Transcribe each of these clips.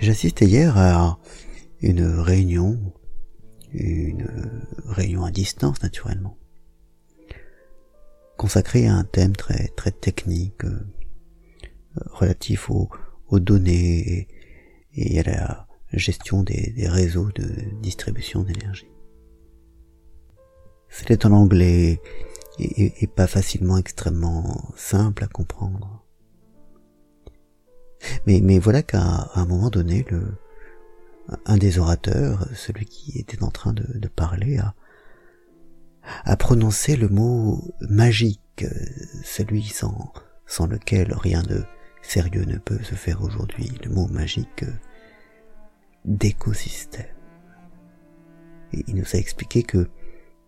J'assistais hier à une réunion, une réunion à distance naturellement, consacrée à un thème très très technique euh, relatif aux, données et, à la gestion des, réseaux de distribution d'énergie. C'était en anglais et, pas facilement extrêmement simple à comprendre. Mais, mais voilà qu'à un moment donné, le, un des orateurs, celui qui était en train de, parler, a, a prononcé le mot magique, celui sans, sans lequel rien de sérieux ne peut se faire aujourd'hui, le mot magique d'écosystème. Il nous a expliqué que,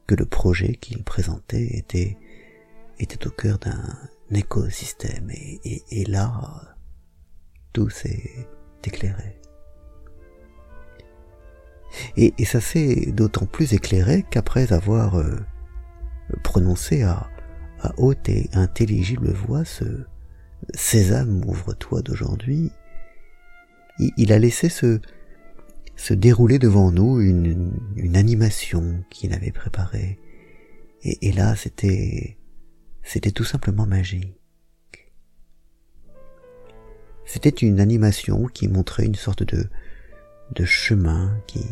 que le projet qu'il présentait était, était au cœur d'un écosystème. Et, et, et là, tout s'est éclairé. Et, ça s'est d'autant plus éclairé qu'après avoir euh, prononcé à, haute et intelligible voix ce Sésame, ouvre-toi d'aujourd'hui, il, a laissé se, dérouler devant nous une, animation qu'il avait préparée. Et, et là, c'était, c'était tout simplement magique. C'était une animation qui montrait une sorte de, de chemin qui,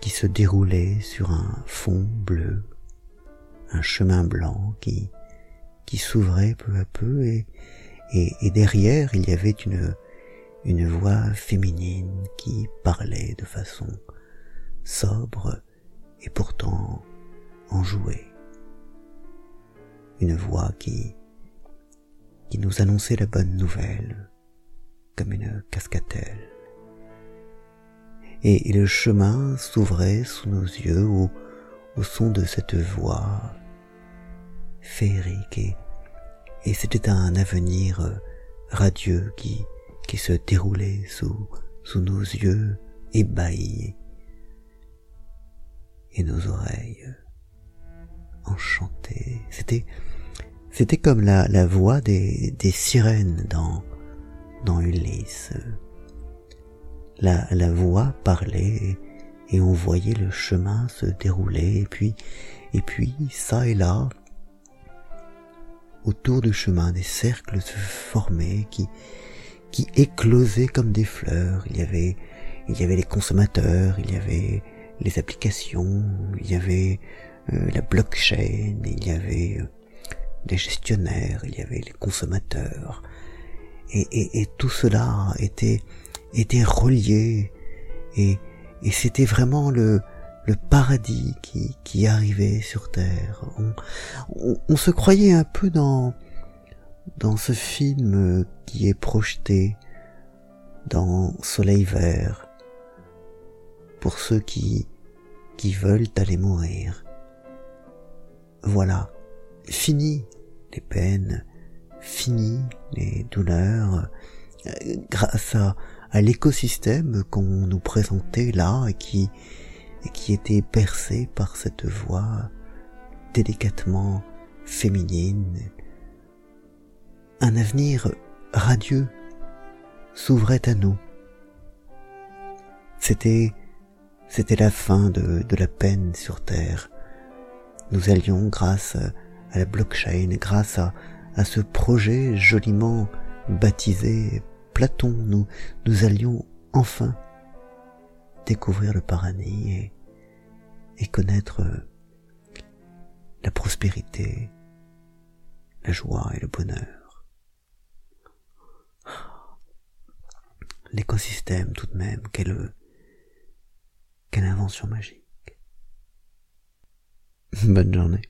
qui se déroulait sur un fond bleu, un chemin blanc qui, qui s'ouvrait peu à peu et, et, derrière il y avait une, une voix féminine qui parlait de façon sobre et pourtant enjouée. Une voix qui, qui nous annonçait la bonne nouvelle, comme une cascatelle. Et, le chemin s'ouvrait sous nos yeux au, son de cette voix féerique et, c'était un avenir radieux qui, qui se déroulait sous, sous nos yeux ébahis et nos oreilles enchantées. C'était, c'était comme la, la voix des, des sirènes dans, dans Ulysse. La, la voix parlait et, on voyait le chemin se dérouler et puis, et puis, ça et là, autour du chemin, des cercles se formaient qui, qui éclosaient comme des fleurs. Il y avait, il y avait les consommateurs, il y avait les applications, il y avait euh, la blockchain, il y avait euh, les gestionnaires, il y avait les consommateurs. Et, tout cela était, était relié et, c'était vraiment le, paradis qui, qui arrivait sur Terre. On, on, se croyait un peu dans, dans ce film qui est projeté dans Soleil Vert pour ceux qui, qui veulent aller mourir. Voilà, fini les peines, fini les douleurs, euh, grâce à, à l'écosystème qu'on nous présentait là et qui, qui était percé par cette voix délicatement féminine. Un avenir radieux s'ouvrait à nous. C'était, c'était la fin de, de la peine sur terre. Nous allions, grâce la blockchain, grâce à, ce projet joliment baptisé Platon, nous, nous allions enfin découvrir le paradis et, connaître la prospérité, la joie et le bonheur. L'écosystème tout de même, quelle, quelle invention magique. Bonne journée.